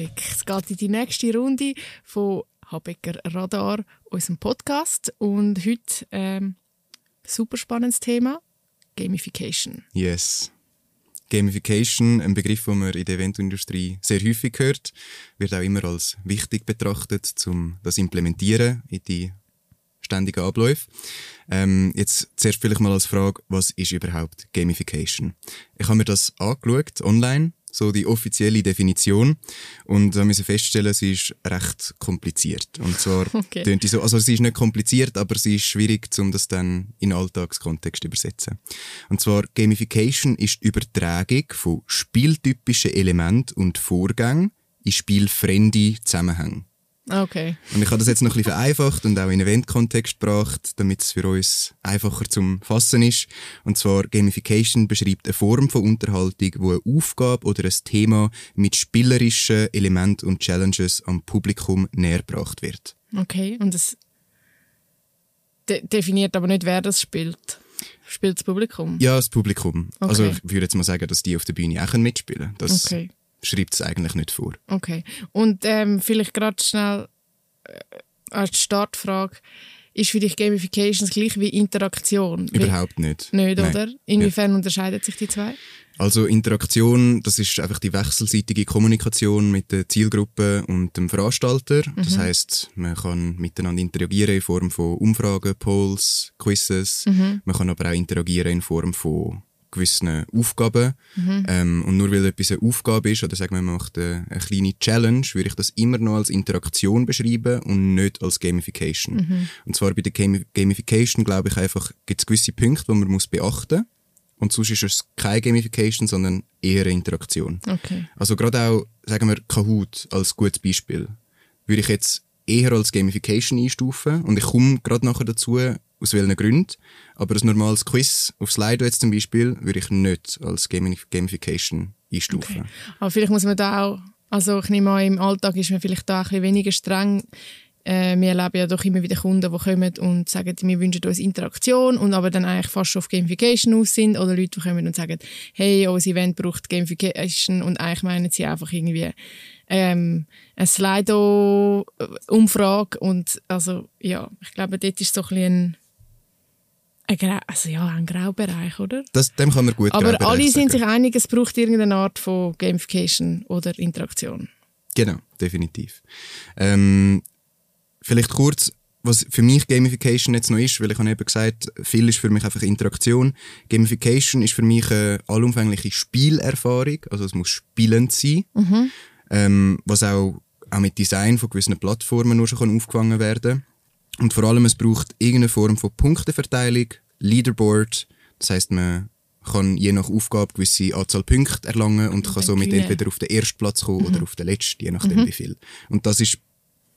Rückblick. Es geht in die nächste Runde von Habecker Radar, unserem Podcast. Und heute ähm, super spannendes Thema: Gamification. Yes. Gamification, ein Begriff, den man in der Eventindustrie sehr häufig hört, wird auch immer als wichtig betrachtet, um das implementieren in die ständigen Abläufe. Ähm, jetzt zuerst vielleicht mal als Frage, was ist überhaupt Gamification? Ich habe mir das angeschaut online so die offizielle Definition. Und da müssen feststellen, sie ist recht kompliziert. Und zwar okay. die so, also sie ist nicht kompliziert, aber sie ist schwierig, um das dann in Alltagskontext zu übersetzen. Und zwar Gamification ist die Übertragung von spieltypischen Elementen und Vorgängen in spielfremde Zusammenhänge. Okay. Und ich habe das jetzt noch ein bisschen vereinfacht und auch in Event-Kontext gebracht, damit es für uns einfacher zum Fassen ist. Und zwar Gamification beschreibt eine Form von Unterhaltung, wo eine Aufgabe oder ein Thema mit spielerischen Elementen und Challenges am Publikum nähergebracht wird. Okay, und das de definiert aber nicht, wer das spielt. Spielt das Publikum? Ja, das Publikum. Also okay. Also ich würde jetzt mal sagen, dass die auf der Bühne auch mitspielen können. okay schreibt es eigentlich nicht vor. Okay. Und ähm, vielleicht gerade schnell äh, als Startfrage. Ist für dich Gamification das gleiche wie Interaktion? Überhaupt nicht. Nicht, Nein. oder? Inwiefern ja. unterscheiden sich die zwei? Also Interaktion, das ist einfach die wechselseitige Kommunikation mit der Zielgruppe und dem Veranstalter. Mhm. Das heißt, man kann miteinander interagieren in Form von Umfragen, Polls, Quizzes. Mhm. Man kann aber auch interagieren in Form von gewissen Aufgaben. Mhm. Ähm, und nur weil etwas eine Aufgabe ist, oder sagen wir, man macht eine, eine, kleine Challenge, würde ich das immer noch als Interaktion beschreiben und nicht als Gamification. Mhm. Und zwar bei der Gam Gamification, glaube ich, einfach gibt es gewisse Punkte, die man muss beachten muss. Und sonst ist es keine Gamification, sondern eher eine Interaktion. Okay. Also gerade auch, sagen wir, Kahoot als gutes Beispiel, würde ich jetzt eher als Gamification einstufen. Und ich komme gerade nachher dazu, aus welchen Gründen. Aber ein normales Quiz auf Slido jetzt zum Beispiel würde ich nicht als Gamification einstufen. Okay. Aber vielleicht muss man da auch, also ich nehme an, im Alltag ist man vielleicht da ein bisschen weniger streng. Äh, wir erleben ja doch immer wieder Kunden, die kommen und sagen, wir wünschen uns Interaktion und aber dann eigentlich fast auf Gamification aus sind oder Leute, die kommen und sagen, hey, unser Event braucht Gamification und eigentlich meinen sie einfach irgendwie ähm, eine Slido-Umfrage und also ja, ich glaube, dort ist so ein bisschen also ja, ein Graubereich, oder? Das, dem kann man gut Aber alle sind sich einig, es braucht irgendeine Art von Gamification oder Interaktion. Genau, definitiv. Ähm, vielleicht kurz, was für mich Gamification jetzt noch ist, weil ich habe eben gesagt, viel ist für mich einfach Interaktion. Gamification ist für mich eine allumfängliche Spielerfahrung, also es muss spielend sein, mhm. ähm, was auch, auch mit Design von gewissen Plattformen nur schon aufgefangen werden kann. Und vor allem, es braucht irgendeine Form von Punkteverteilung, Leaderboard. Das heißt, man kann je nach Aufgabe gewisse Anzahl Punkte erlangen und, und kann somit entweder auf den ersten Platz kommen mhm. oder auf den letzten, je nachdem mhm. wie viel. Und das ist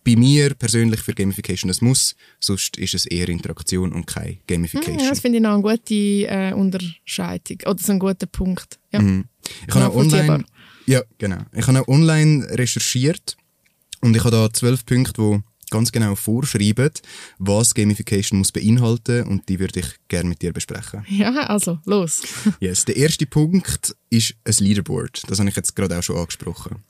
bei mir persönlich für Gamification ein Muss, sonst ist es eher Interaktion und keine Gamification. Ja, das finde ich noch eine gute äh, Unterscheidung oder so ein guter Punkt. Ja. Mhm. Ich habe auch online, ja, genau. Ich habe auch online recherchiert und ich habe da zwölf Punkte, wo ganz genau vorschreiben, was Gamification muss beinhalten und die würde ich gerne mit dir besprechen. Ja, also, los. yes, der erste Punkt ist ein Leaderboard. Das habe ich jetzt gerade auch schon angesprochen.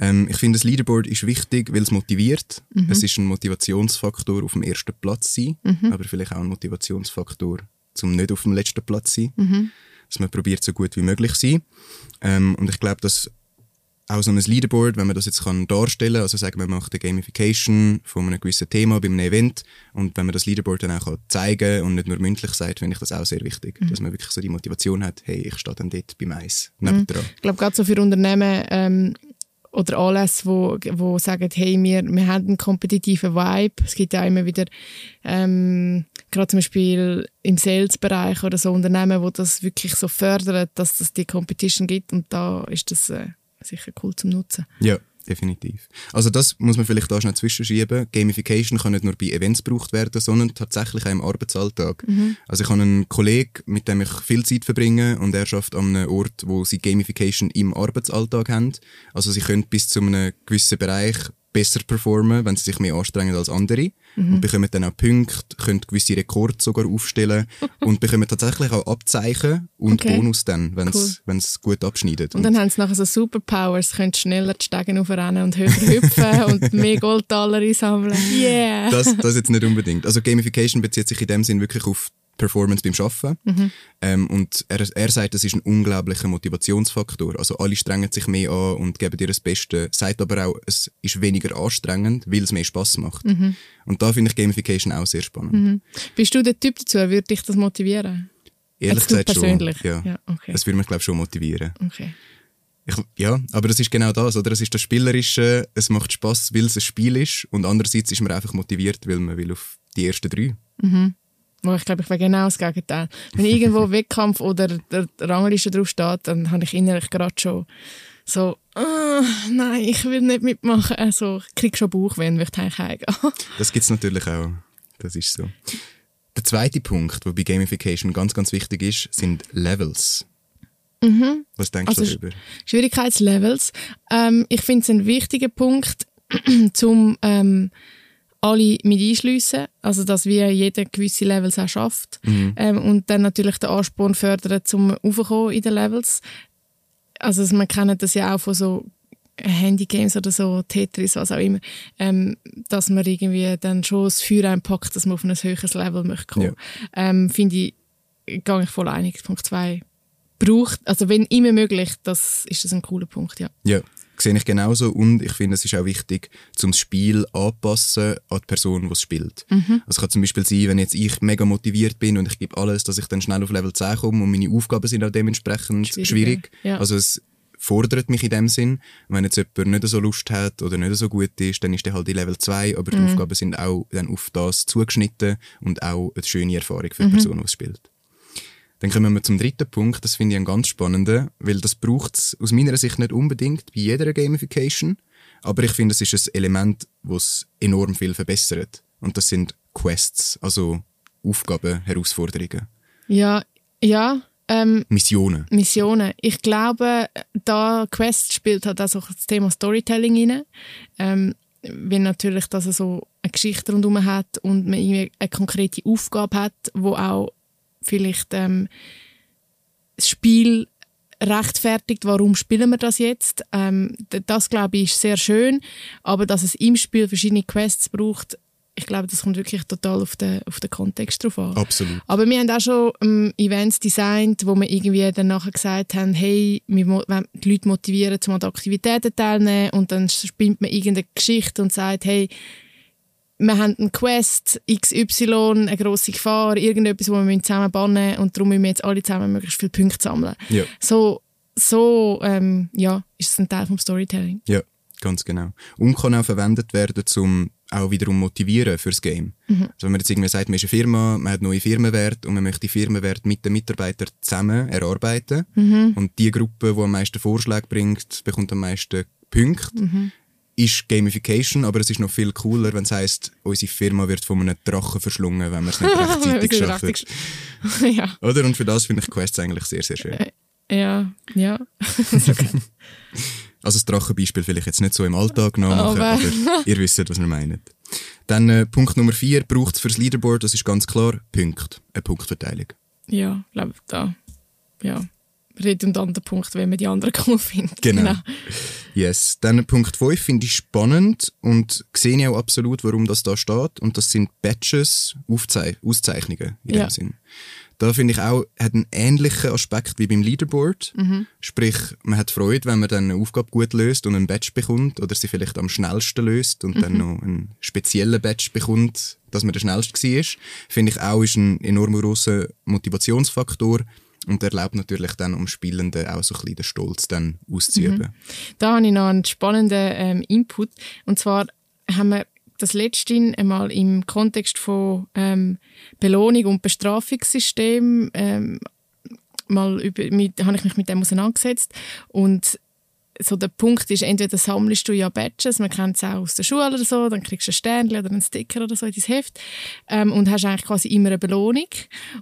Ähm, ich finde, das Leaderboard ist wichtig, weil es motiviert. Mhm. Es ist ein Motivationsfaktor auf dem ersten Platz sein, mhm. aber vielleicht auch ein Motivationsfaktor zum nicht auf dem letzten Platz sein. Mhm. Dass man probiert, so gut wie möglich zu sein. Ähm, und ich glaube, dass auch so ein Leaderboard, wenn man das jetzt kann darstellen kann, also sagen wir, man macht eine Gamification von einem gewissen Thema bei einem Event und wenn man das Leaderboard dann auch zeigen kann und nicht nur mündlich sagt, finde ich das auch sehr wichtig, mhm. dass man wirklich so die Motivation hat, hey, ich stehe dann dort beim Eis. Mhm. Ich glaube, gerade so für Unternehmen ähm, oder alles, wo, wo sagen, hey, wir, wir haben einen kompetitiven Vibe. Es gibt ja immer wieder, ähm, gerade zum Beispiel im Sales-Bereich oder so Unternehmen, wo das wirklich so fördert, dass es die Competition gibt und da ist das äh, sicher cool zum Nutzen. Ja, definitiv. Also das muss man vielleicht da schnell zwischenschieben. Gamification kann nicht nur bei Events gebraucht werden, sondern tatsächlich auch im Arbeitsalltag. Mhm. Also ich habe einen Kollegen, mit dem ich viel Zeit verbringe und er schafft an einem Ort, wo sie Gamification im Arbeitsalltag haben. Also sie können bis zu einem gewissen Bereich besser performen, wenn sie sich mehr anstrengen als andere Mhm. und bekommen dann auch Punkte, können gewisse Rekorde sogar aufstellen und bekommen tatsächlich auch Abzeichen und Okay. Bonus dann, wenn Cool. es gut abschneidet. Und dann haben sie nachher so Superpowers, können schneller die Stegen aufrennen und höher hüpfen und mehr Goldtaler einsammeln. Yeah! das, das jetzt nicht unbedingt. Also Gamification bezieht sich in dem Sinn wirklich auf Performance beim Arbeiten. Mhm. Ähm, und er, er sagt, das ist ein unglaublicher Motivationsfaktor. Also alle strengen sich mehr an und geben dir das Beste. Sagt aber auch, es ist weniger anstrengend, weil es mehr Spaß macht. Mhm. Und da finde ich Gamification auch sehr spannend. Bist du der Typ dazu? Würde dich das motivieren? Ehrlich Jetzt gesagt persönlich? schon. Ja. Ja, okay. Das würde mich, glaube ich, schon motivieren. Okay. Ich, ja, aber das ist genau das, oder? Es ist das Spielerische, es macht Spaß, weil es ein Spiel ist. Und andererseits ist man einfach motiviert, weil man will auf die ersten drei. Oh, ich glaube, ich wäre genau das Gegenteil. Wenn irgendwo Wettkampf oder der Rangliste drauf steht, dann habe ich innerlich gerade schon so, «Ah, nein, ich will nicht mitmachen. Also, ich kriege schon Bauchweh, wenn ich heimgehe. Das gibt's natürlich auch. Das ist so. Der zweite Punkt, der bei Gamification ganz, ganz wichtig ist, sind Levels. Was denkst Also, du darüber? Schwierigkeitslevels. Ähm, ich finde es ein wichtiger Punkt, zum ähm, alle mit einschliessen, also dass wir jeder gewisse Levels auch schafft ähm, und dann natürlich den Ansporn fördern zum Aufkommen in den Levels. Also man kennt das ja auch von so Handygames oder so, Tetris, was auch immer, ähm, dass man irgendwie dann schon das Feuer einpackt, dass man auf ein höheres Level möchte kommen. Ähm, Finde ich, gehe ich voll einig. Punkt 2 braucht, also wenn immer möglich, das ist das ein cooler Punkt, ja. Ja, sehe ich genauso. Und ich finde, es ist auch wichtig, zum Spiel anpassen an die Person, die es spielt. Mhm. Also es kann zum Beispiel sein, wenn jetzt ich mega motiviert bin und ich gebe alles, dass ich dann schnell auf Level 10 komme und meine Aufgaben sind auch dementsprechend Schwieriger, schwierig. ja. Also es fordert mich in dem Sinn. Wenn jetzt jemand nicht so Lust hat oder nicht so gut ist, dann ist der halt in Level 2, aber die Mhm. Aufgaben sind auch dann auf das zugeschnitten und auch eine schöne Erfahrung für die Mhm. Person, die es spielt. Dann kommen wir zum dritten Punkt, das finde ich einen ganz spannenden, weil das braucht es aus meiner Sicht nicht unbedingt bei jeder Gamification, aber ich finde, es ist ein Element, das enorm viel verbessert. Und das sind Quests, also Aufgaben, Herausforderungen, Ja, ja, ähm, Missionen. Missionen. Ich glaube, da Quest spielt halt auch das Thema Storytelling rein. Ähm, wenn natürlich, dass er so eine Geschichte rundherum hat und man irgendwie eine konkrete Aufgabe hat, wo auch vielleicht ähm, das Spiel rechtfertigt, warum spielen wir das jetzt. Ähm, das, glaube ich, ist sehr schön. Aber dass es im Spiel verschiedene Quests braucht, ich glaube, das kommt wirklich total auf den, auf den Kontext drauf an. Absolut. Aber wir haben auch schon ähm, Events designt, wo wir irgendwie dann nachher gesagt haben, hey, wir wollen die Leute motivieren, um an Aktivitäten teilnehmen und dann spinnt man irgendeine Geschichte und sagt, hey, wir haben einen Quest, XY, eine grosse Gefahr, irgendetwas, wo wir zusammen bannen müssen und darum müssen wir jetzt alle zusammen möglichst viele Punkte sammeln. Ja. So, so ähm, ja, ist es ein Teil vom Storytelling. Ja, ganz genau. Und kann auch verwendet werden, um auch wiederum motivieren fürs Game. Mhm. Also wenn man jetzt irgendwie sagt, man ist eine Firma, man hat neue Firmenwert und man möchte die Firmenwert mit den Mitarbeitern zusammen erarbeiten Mhm. und die Gruppe, die am meisten Vorschläge bringt, bekommt am meisten Punkte. Mhm. Ist Gamification, aber es ist noch viel cooler, wenn es heisst, unsere Firma wird von einem Drachen verschlungen, wenn wir es nicht rechtzeitig schaffen. richtig- ja, Oder? Und für das finde ich Quests eigentlich sehr, sehr schön. ja, ja. Okay. Also das Drachenbeispiel vielleicht jetzt nicht so im Alltag nachmachen, Aber- aber, ihr wisst, was wir meinen. Dann äh, Punkt Nummer vier braucht es fürs Leaderboard, das ist ganz klar, Punkt. Eine Punktverteilung. Ja, glaube, da, ja, redundanter Punkt, wenn man die anderen cool findet. Genau. Yes. Dann Punkt 5 finde ich spannend und sehe ich auch absolut, warum das da steht. Und das sind Badges, Aufzei Auszeichnungen in Ja. dem Sinn. Da finde ich auch, hat einen ähnlichen Aspekt wie beim Leaderboard. Mhm. Sprich, man hat Freude, wenn man dann eine Aufgabe gut löst und einen Badge bekommt oder sie vielleicht am schnellsten löst und Mhm. dann noch einen speziellen Badge bekommt, dass man der schnellste war. Finde ich auch, ist ein enorm grosser Motivationsfaktor und erlaubt natürlich dann am Spielenden auch so ein bisschen den Stolz dann auszuüben. Da habe ich noch einen spannenden ähm, Input. Und zwar haben wir das letzte einmal im Kontext von ähm, Belohnung und Bestrafungssystem ähm, mal über, mit, habe ich mich mit dem auseinandergesetzt und so der Punkt ist, entweder sammelst du ja Badges, man kennt es auch aus der Schule oder so, dann kriegst du ein Sternchen oder einen Sticker oder so in dein Heft ähm, und hast eigentlich quasi immer eine Belohnung.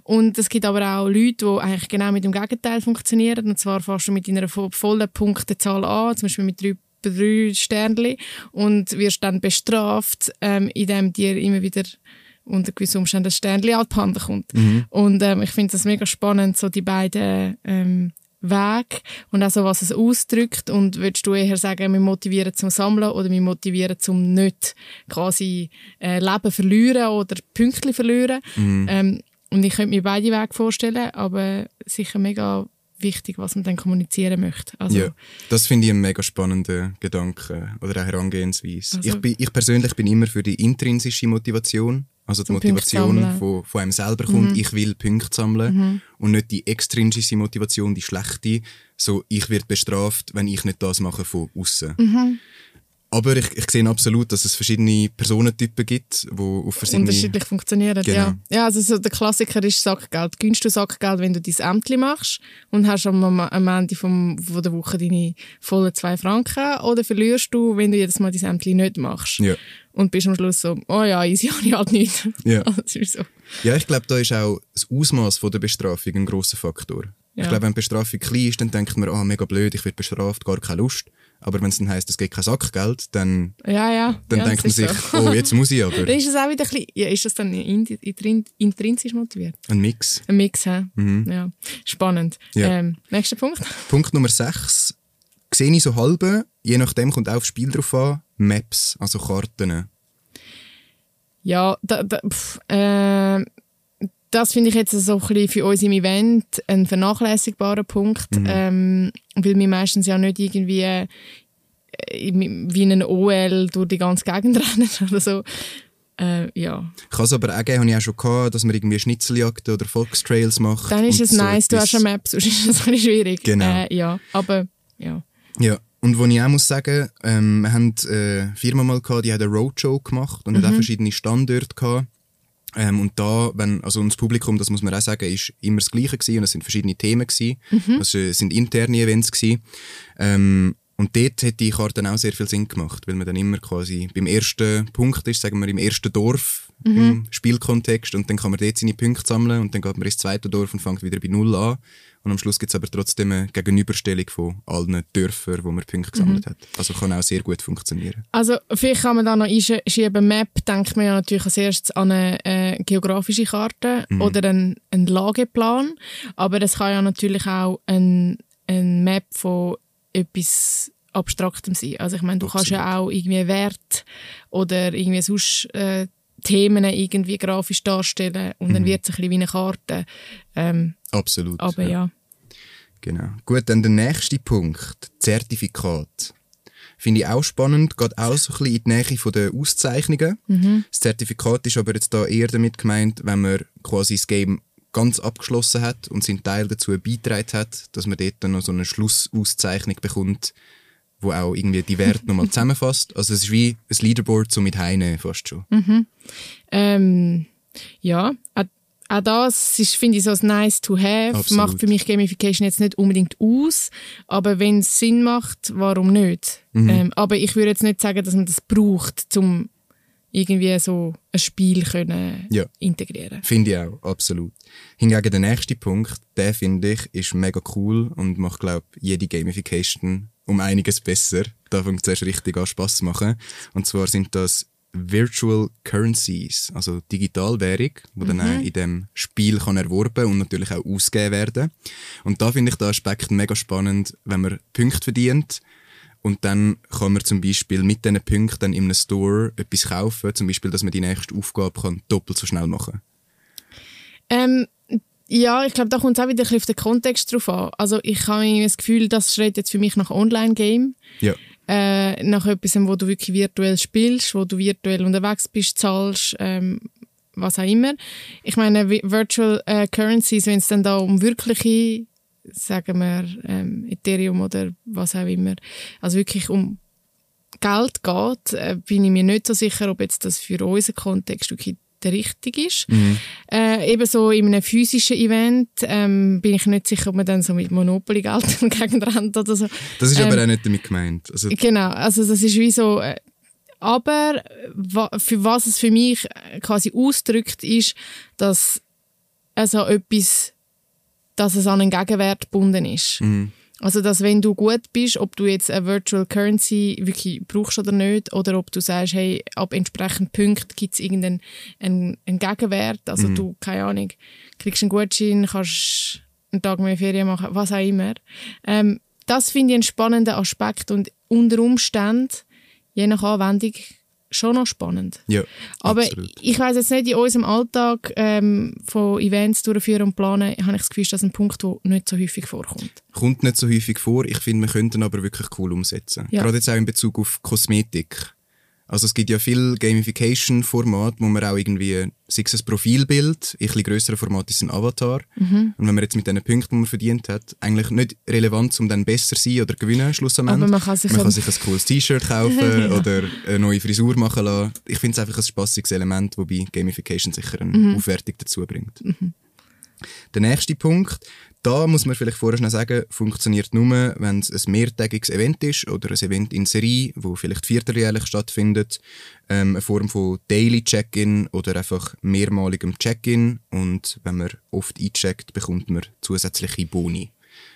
Und es gibt aber auch Leute, die eigentlich genau mit dem Gegenteil funktionieren. Und zwar fährst du mit einer vo- vollen Punktezahl an, zum Beispiel mit drei drei Sternchen und wirst dann bestraft, ähm, indem dir immer wieder unter gewissen Umständen ein Sternchen abhanden kommt. Mhm. Und ähm, ich finde das mega spannend, so die beiden ähm, Wege und auch so, was es ausdrückt. Und würdest du eher sagen, wir motivieren zum Sammeln oder wir motivieren zum nicht quasi äh, Leben verlieren oder Pünktchen verlieren? Mhm. Ähm, und ich könnte mir beide Wege vorstellen, aber sicher mega wichtig, was man dann kommunizieren möchte. Also, Ja, das finde ich einen mega spannenden Gedanke oder eine Herangehensweise. Also- ich, bin, ich persönlich bin immer für die intrinsische Motivation, also die Zum Motivation von, von einem selber kommt, ich will Punkte sammeln. Und nicht die extrinsische Motivation, die schlechte, so ich werde bestraft, wenn ich nicht das mache von außen. Aber ich, ich sehe absolut, dass es verschiedene Personentypen gibt, die auf verschiedene... unterschiedlich funktionieren. Genau. Ja. ja, also so der Klassiker ist Sackgeld. Gönnst du Sackgeld, wenn du dein Ämtli machst und hast am, am Ende vom, von der Woche deine vollen zwei Franken oder verlierst du, wenn du jedes Mal dein Ämtli nicht machst Ja. und bist am Schluss so, oh ja, easy, habe ich halt nicht. Ja. so. Ja, ich glaube, da ist auch das Ausmaß der Bestrafung ein grosser Faktor. Ja. Ich glaube, wenn die Bestrafung klein ist, dann denkt man, ah, mega blöd, ich werde bestraft, gar keine Lust. Aber wenn es dann heisst, es gibt kein Sackgeld, dann, Ja, ja. dann ja, denkt man das sich, so. oh, jetzt muss ich aber. Dann ist es auch wieder ein bisschen, ja, ist das dann in- in- intrinsisch motiviert? Ein Mix. Ein Mix, hä? Ja. Spannend. Mhm. Ja. Ähm, nächster Punkt. Punkt Nummer 6. Sehe ich so halbe, je nachdem kommt auch aufs Spiel drauf an, Maps, also Karten. Ja, da, da, pff, äh, das finde ich jetzt so ein bisschen für uns im Event ein vernachlässigbarer Punkt, ähm, weil wir meistens ja nicht irgendwie äh, wie ein OL durch die ganze Gegend rennen oder so. Äh, ja, Kann es aber auch geben, habe ich auch schon gehabt, dass man irgendwie Schnitzeljagden oder Foxtrails macht. dann ist es so nice, du hast eine Map, sonst ist es ein schwierig. Genau. Äh, ja, aber ja. Ja, und wo ich auch muss sagen, ähm, wir haben äh, eine Firma mal gehabt, die hat eine Roadshow gemacht und hat auch verschiedene Standorte gehabt. Ähm, und da, wenn, also das Publikum, das muss man auch sagen, ist immer das Gleiche gewesen und es sind verschiedene Themen gewesen. Also, es sind interne Events gewesen. Ähm, und dort hat die Karte auch sehr viel Sinn gemacht, weil man dann immer quasi beim ersten Punkt ist, sagen wir im ersten Dorf im Spielkontext und dann kann man dort seine Punkte sammeln und dann geht man ins zweite Dorf und fängt wieder bei Null an. Und am Schluss gibt es aber trotzdem eine Gegenüberstellung von allen Dörfern, wo man Punkte gesammelt hat. Also kann auch sehr gut funktionieren. Also vielleicht kann man da noch einschieben, Map, denkt man ja natürlich als erstes an eine äh, geografische Karte oder einen, einen Lageplan, aber es kann ja natürlich auch ein, ein Map von etwas Abstraktem sein. Also ich meine, du kannst ja auch irgendwie Wert oder irgendwie sonst äh, Themen irgendwie grafisch darstellen und dann wird es ein bisschen wie eine Karte. Ähm, Absolut. aber ja. Genau. Gut, dann der nächste Punkt. Zertifikat. Finde ich auch spannend, geht auch so ein bisschen in die Nähe von den Auszeichnungen. Das Zertifikat ist aber jetzt da eher damit gemeint, wenn man quasi das Game ganz abgeschlossen hat und seinen Teil dazu beigetragen hat, dass man dort dann noch so eine Schlussauszeichnung bekommt, wo auch irgendwie die Werte nochmal zusammenfasst. Also es ist wie ein Leaderboard so mit Heine fast schon. Ähm, ja, auch, auch das ist, finde ich, so ein nice to have. Absolut. Macht für mich Gamification jetzt nicht unbedingt aus, aber wenn es Sinn macht, warum nicht? Mhm. Ähm, aber ich würde jetzt nicht sagen, dass man das braucht, um irgendwie so ein Spiel können Ja. integrieren. Finde ich auch, absolut. Hingegen der nächste Punkt, der finde ich, ist mega cool und macht, glaube jede Gamification um einiges besser. Da fängt es richtig an Spass zu machen. Und zwar sind das Virtual Currencies, also Digitalwährung, die dann auch in dem Spiel kann erworben und natürlich auch ausgegeben werden. Und da finde ich den Aspekt mega spannend, wenn man Punkte verdient und dann kann man zum Beispiel mit diesen Punkten dann in einem Store etwas kaufen, zum Beispiel, dass man die nächste Aufgabe kann doppelt so schnell machen Ähm, ja, ich glaube, da kommt es auch wieder ein bisschen auf den Kontext drauf an. Also ich habe das Gefühl, das schreit jetzt für mich nach Online-Game. Ja. äh, nach etwas, wo du wirklich virtuell spielst, wo du virtuell unterwegs bist, zahlst, ähm, was auch immer. Ich meine, vi- Virtual äh, Currencies, wenn es dann da um wirkliche, sagen wir, ähm, Ethereum oder was auch immer, also wirklich um Geld geht, äh, bin ich mir nicht so sicher, ob jetzt das für unseren Kontext wirklich der richtige ist. Äh, ebenso in einem physischen Event ähm, bin ich nicht sicher, ob man dann so mit Monopoly Geld gegen rennt oder so. Das ist Ähm, aber auch nicht damit gemeint. Also, Genau, also das ist wie so. Äh, aber wa- für was es für mich äh, quasi ausdrückt, ist, dass also etwas, dass es an einen Gegenwert gebunden ist. mhm. Also, dass wenn du gut bist, ob du jetzt eine Virtual Currency wirklich brauchst oder nicht, oder ob du sagst, hey, ab entsprechenden Punkten gibt es irgendeinen einen, einen Gegenwert. Also, Mhm. du, keine Ahnung, kriegst einen Gutschein, kannst einen Tag mehr Ferien machen, was auch immer. Ähm, das finde ich einen spannenden Aspekt und unter Umständen, je nach Anwendung, schon noch spannend. Ja, Aber absolut. ich weiß jetzt nicht, in unserem Alltag ähm, von Events durchführen und planen, habe ich das Gefühl, das ist ein Punkt, der nicht so häufig vorkommt. Kommt nicht so häufig vor. Ich finde, wir könnten aber wirklich cool umsetzen. Ja. Gerade jetzt auch in Bezug auf Kosmetik. Also es gibt ja viel Gamification-Formate, wo man auch irgendwie, sei es ein Profilbild, in ein bisschen grösseren Format ist ein Avatar. Mhm. Und wenn man jetzt mit diesen Punkten, die man verdient hat, eigentlich nicht relevant, um dann besser zu sein oder gewinnen, Schluss am Aber man kann sich man kann sich ein cooles T-Shirt kaufen oder eine neue Frisur machen lassen. Ich finde es einfach ein spassiges Element, wobei Gamification sicher eine Mhm. Aufwertung dazu bringt. Der nächste Punkt, da muss man vielleicht vorher schnell sagen, funktioniert nur, wenn es ein mehrtägiges Event ist oder ein Event in Serie, wo vielleicht vierteljährlich stattfindet, ähm, eine Form von Daily Check-in oder einfach mehrmaligem Check-in und wenn man oft eincheckt, bekommt man zusätzliche Boni.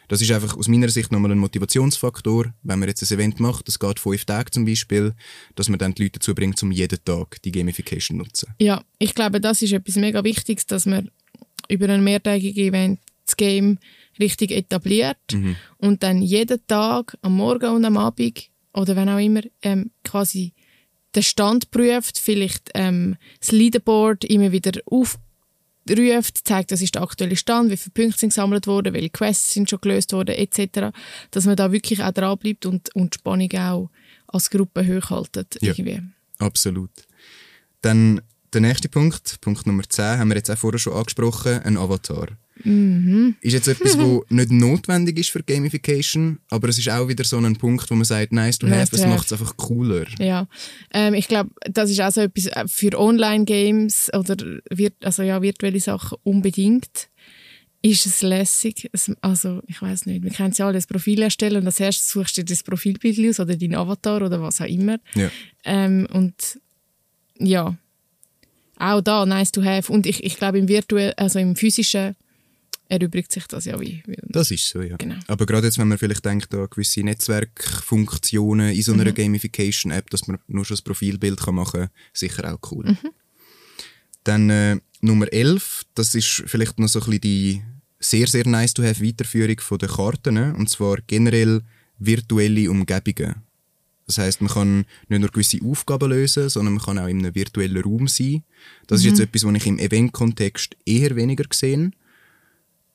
Das ist einfach aus meiner Sicht nochmal ein Motivationsfaktor, wenn man jetzt ein Event macht, das geht fünf Tage zum Beispiel, dass man dann die Leute dazu bringt, um jeden Tag die Gamification zu nutzen. Ja, ich glaube, das ist etwas mega Wichtiges, dass man über ein mehrtägiges Event das Game richtig etabliert und dann jeden Tag, am Morgen und am Abend oder wenn auch immer, ähm, quasi den Stand prüft, vielleicht ähm, das Leaderboard immer wieder aufruft, zeigt, das ist der aktuelle Stand, wie viele Punkte sind gesammelt worden, welche Quests sind schon gelöst worden, etc. Dass man da wirklich auch dran bleibt und, und die Spannung auch als Gruppe hochhaltet. Ja. Irgendwie. Absolut. Dann der nächste Punkt, Punkt Nummer 10, haben wir jetzt auch vorher schon angesprochen, ein Avatar. Ist jetzt etwas, was nicht notwendig ist für Gamification, aber es ist auch wieder so ein Punkt, wo man sagt, nice to have, have. macht es einfach cooler. Ja, ähm, ich glaube, das ist auch so etwas äh, für Online-Games oder virt also ja, virtuelle Sachen unbedingt. Ist es lässig? Also, ich weiß nicht. Wir können ja alle ein Profil erstellen und als erstes suchst du dir das Profilbild aus oder deinen Avatar oder was auch immer. Ja. Ähm, und ja, auch da nice to have. Und ich, ich glaube, im virtuell, also im physischen erübrigt sich das ja wie. Das ist so, ja. Genau. Aber gerade jetzt, wenn man vielleicht denkt an gewisse Netzwerkfunktionen in so Mhm. einer Gamification-App, dass man nur schon das Profilbild kann machen kann, sicher auch cool. Mhm. Dann äh, Nummer 11, das ist vielleicht noch so ein bisschen die sehr, sehr nice to have Weiterführung von den Karten, ne? und zwar generell virtuelle Umgebungen. Das heißt, man kann nicht nur gewisse Aufgaben lösen, sondern man kann auch in einem virtuellen Raum sein. Das ist jetzt etwas, was ich im Event-Kontext eher weniger gesehen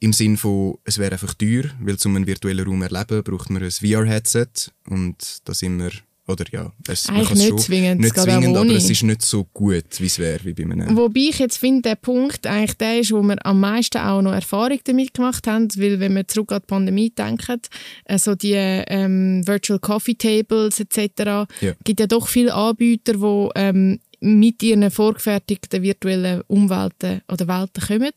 im Sinn von, es wäre einfach teuer, weil um einen virtuellen Raum erleben, braucht man ein VR-Headset und da sind wir, oder ja, es, Eigentlich nicht schon, zwingend, nicht zwingend aber es ist nicht so gut, wie es wäre, wie bei einem... Wobei ich jetzt finde, der Punkt eigentlich der ist, wo wir am meisten auch noch Erfahrung damit gemacht haben, weil wenn wir zurück an die Pandemie denken, also die ähm, Virtual Coffee Tables etc., Ja. gibt ja doch viele Anbieter, die ähm, mit ihren vorgefertigten virtuellen Umwelten oder Welten kommen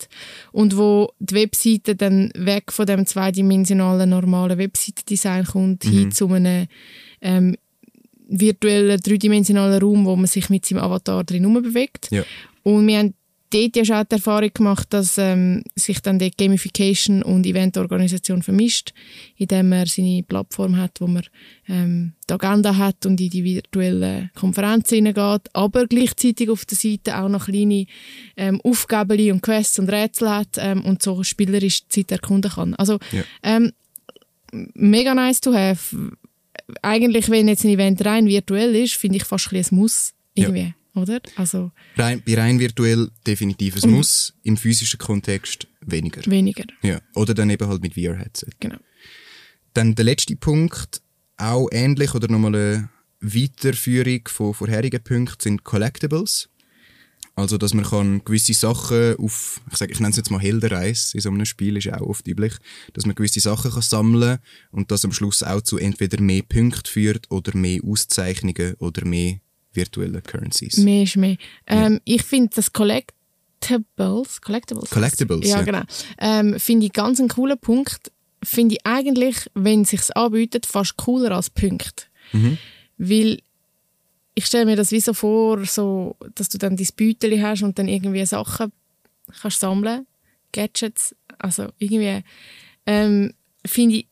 und wo die Webseite dann weg von dem zweidimensionalen normalen Webseitendesign kommt hin zu einem ähm, virtuellen dreidimensionalen Raum, wo man sich mit seinem Avatar drin bewegt. Ja. Und wir haben dort ja schon die Erfahrung gemacht, dass ähm, sich dann die Gamification und Eventorganisation vermischt, indem man seine Plattform hat, wo man ähm, die Agenda hat und in die virtuellen Konferenzen hineingeht, aber gleichzeitig auf der Seite auch noch kleine ähm, Aufgaben und Quests und Rätsel hat ähm, und so spielerisch die Zeit erkunden kann. Also Ja. ähm, mega nice to have. Eigentlich, wenn jetzt ein Event rein virtuell ist, finde ich fast ein ein Muss. Irgendwie, oder? Also Rein, bei rein virtuell definitiv ein Muss, im physischen Kontext weniger. weniger, Ja. Oder dann eben halt mit VR-Headset. genau. Dann der letzte Punkt, auch ähnlich oder nochmal eine Weiterführung von vorherigen Punkten, sind Collectibles. Also, dass man kann gewisse Sachen auf, ich sage, ich nenne es jetzt mal Heldenreis, in so einem Spiel ist ja auch oft üblich, dass man gewisse Sachen kann sammeln und das am Schluss auch zu entweder mehr Punkten führt oder mehr Auszeichnungen oder mehr virtuelle Currencies. Mehr ist mehr. Ähm, Ich finde das Collectibles, Collectibles, Collectibles, ja, ja. genau, ähm, finde ich ganz einen coolen Punkt. Finde ich eigentlich, wenn es sich anbietet, fast cooler als Punkte. Mhm. Weil ich stelle mir das wie so vor, so, dass du dann dein Beutel hast und dann irgendwie Sachen kannst sammeln, Gadgets, also irgendwie ähm, finde ich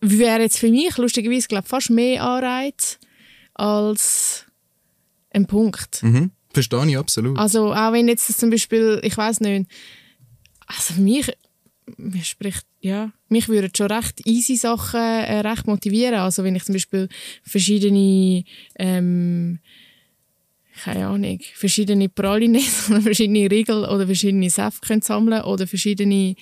wäre jetzt für mich lustigerweise glaub, fast mehr Anreiz als ein Punkt. Mhm. Verstehe ich absolut. Also auch wenn jetzt zum Beispiel, ich weiß nicht, also für mich, mich spricht, ja, mich würden schon recht easy Sachen äh, recht motivieren. Also wenn ich zum Beispiel verschiedene, ähm, keine Ahnung, verschiedene Pralines oder verschiedene Riegel oder verschiedene Säfte könnte sammeln oder verschiedene,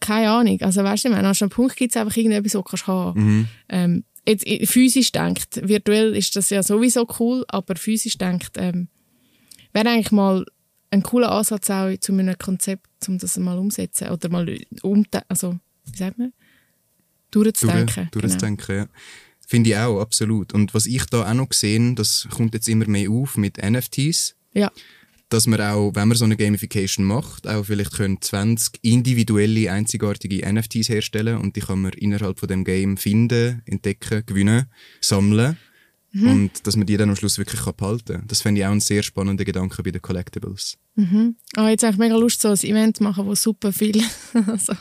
keine Ahnung. Also weißt du, an einem Punkt gibt es einfach irgendetwas, was du kannst haben. Mhm. Ähm, jetzt äh, physisch denkt, virtuell ist das ja sowieso cool, aber physisch denkt, ähm, wäre eigentlich mal ein cooler Ansatz auch zu einem Konzept, um das mal umsetzen oder mal um, also wie sagt man, durchzudenken. Durch, durchzudenken, genau. ja. Finde ich auch, absolut. Und was ich da auch noch sehe, das kommt jetzt immer mehr auf mit NFTs. Ja. Dass man auch, wenn man so eine Gamification macht, auch vielleicht können 20 individuelle, einzigartige NFTs herstellen und die kann man innerhalb von dem Game finden, entdecken, gewinnen, sammeln. Mhm. Und dass man die dann am Schluss wirklich behalten kann. Das fände ich auch einen sehr spannenden Gedanken bei den Collectibles. Mhm. Oh, jetzt habe ich mega Lust, so ein Event zu machen, wo super viel so,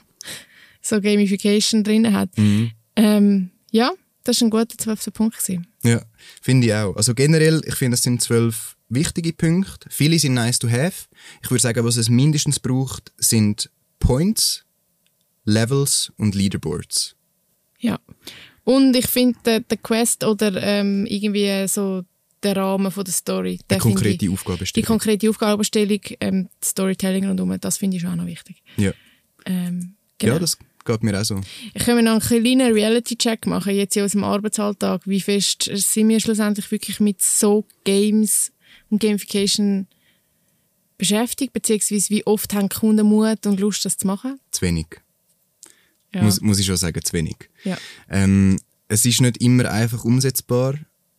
so Gamification drin hat. Mhm. Ähm, ja, das war ein guter zwölfter Punkt. Gewesen. Ja, finde ich auch. Also generell, ich finde, das sind zwölf wichtige Punkte. Viele sind nice to have. Ich würde sagen, was es mindestens braucht, sind Points, Levels und Leaderboards. Ja. Und ich finde, der, der, Quest oder ähm, irgendwie so der Rahmen von der Story. Die konkrete ich, Aufgabenstellung. Die konkrete Aufgabenstellung, ähm, Storytelling rundherum, das finde ich schon auch noch wichtig. Ja. Ähm, genau. Ja, das geht mir auch so. Ich kann mir noch einen kleinen Reality-Check machen, jetzt in unserem Arbeitsalltag. Wie fest sind wir schlussendlich wirklich mit so Games und Gamification beschäftigt, beziehungsweise wie oft haben Kunden Mut und Lust, das zu machen? Zu wenig. Ja. Muss, muss ich schon sagen, zu wenig. Ja. Ähm, es ist nicht immer einfach umsetzbar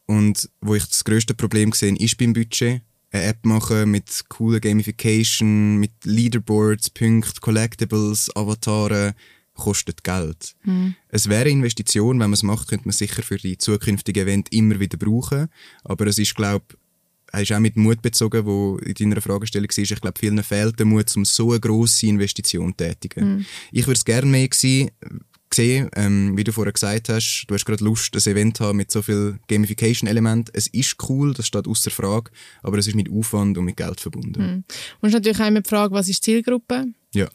und wo ich das größte Problem sehe, ist beim Budget. Eine App machen mit cooler Gamification, mit Leaderboards, Punkten, Collectibles, Avataren, kostet Geld. Mhm. Es wäre eine Investition, wenn man es macht, könnte man sicher für die zukünftigen Events immer wieder brauchen. Aber es ist, glaube ist auch mit Mut bezogen, wo in deiner Fragestellung war. Ich glaube, vielen fehlt der Mut, um so eine grosse Investition zu tätigen. Mhm. Ich würde es gerne mehr sehen, ähm, wie du vorher gesagt hast, du hast gerade Lust, ein Event haben mit so viel Gamification-Elementen. Es ist cool, das steht außer Frage, aber es ist mit Aufwand und mit Geld verbunden. Mhm. Und natürlich auch immer die Frage, was ist die Zielgruppe? Ja.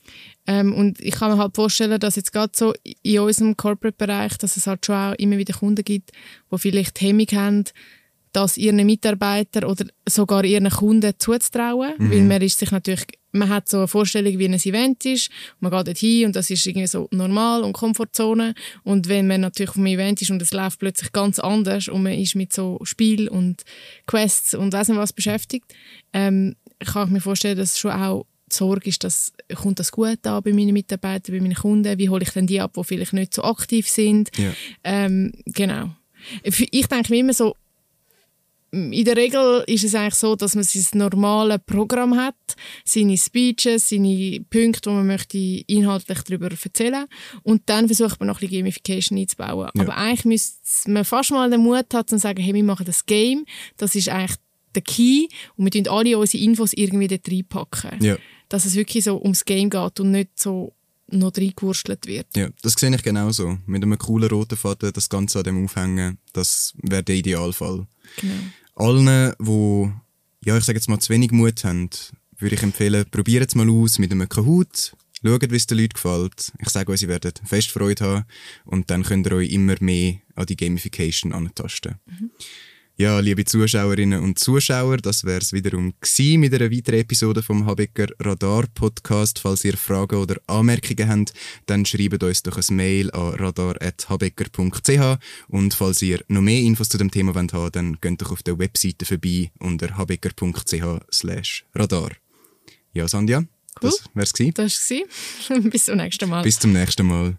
Ähm, und ich kann mir halt vorstellen, dass jetzt gerade so in unserem Corporate-Bereich, dass es halt schon auch immer wieder Kunden gibt, die vielleicht Hemmung haben, das ihren Mitarbeitern oder sogar ihren Kunden zuzutrauen, mhm. weil man ist sich natürlich, man hat so eine Vorstellung, wie ein Event ist, man geht dort hin und das ist irgendwie so normal und Komfortzone und wenn man natürlich auf einem Event ist und es läuft plötzlich ganz anders und man ist mit so Spiel und Quests und weiss nicht was beschäftigt, ähm, kann ich mir vorstellen, dass es schon auch die Sorge ist, dass, kommt das gut an bei meinen Mitarbeitern, bei meinen Kunden, wie hole ich denn die ab, die vielleicht nicht so aktiv sind. Ja. Ähm, genau. Ich denke mir immer so, in der Regel ist es eigentlich so, dass man sein normales Programm hat, seine Speeches, seine Punkte, wo man möchte inhaltlich darüber erzählen und dann versucht man noch ein bisschen Gamification einzubauen. Ja. Aber eigentlich müsste man fast mal den Mut haben, zu sagen, hey, wir machen das Game, das ist eigentlich der Key und wir tun alle unsere Infos irgendwie dort reinpacken. Ja. Dass es wirklich so ums Game geht und nicht so noch reingewurstelt wird. Ja, das sehe ich genauso. Mit einem coolen roten Faden das Ganze an dem aufhängen, das wäre der Idealfall. Genau allen, die, ja, ich sage jetzt mal, zu wenig Mut haben, würde ich empfehlen, probiert es mal aus mit einem Kahoot. Schaut, wie es den Leuten gefällt. Ich sage euch, sie werden fest Freude haben. Und dann könnt ihr euch immer mehr an die Gamification antasten. Mhm. Ja, liebe Zuschauerinnen und Zuschauer, das wäre es wiederum gewesen mit einer weiteren Episode vom Habecker Radar Podcast. Falls ihr Fragen oder Anmerkungen habt, dann schreibt uns doch ein Mail an radar.habecker.ch und falls ihr noch mehr Infos zu dem Thema wollt haben, dann geht doch auf der Webseite vorbei unter habecker.ch radar. Ja, Sandja, cool. das wär's gewesen. Das war's. Bis zum nächsten Mal. Bis zum nächsten Mal.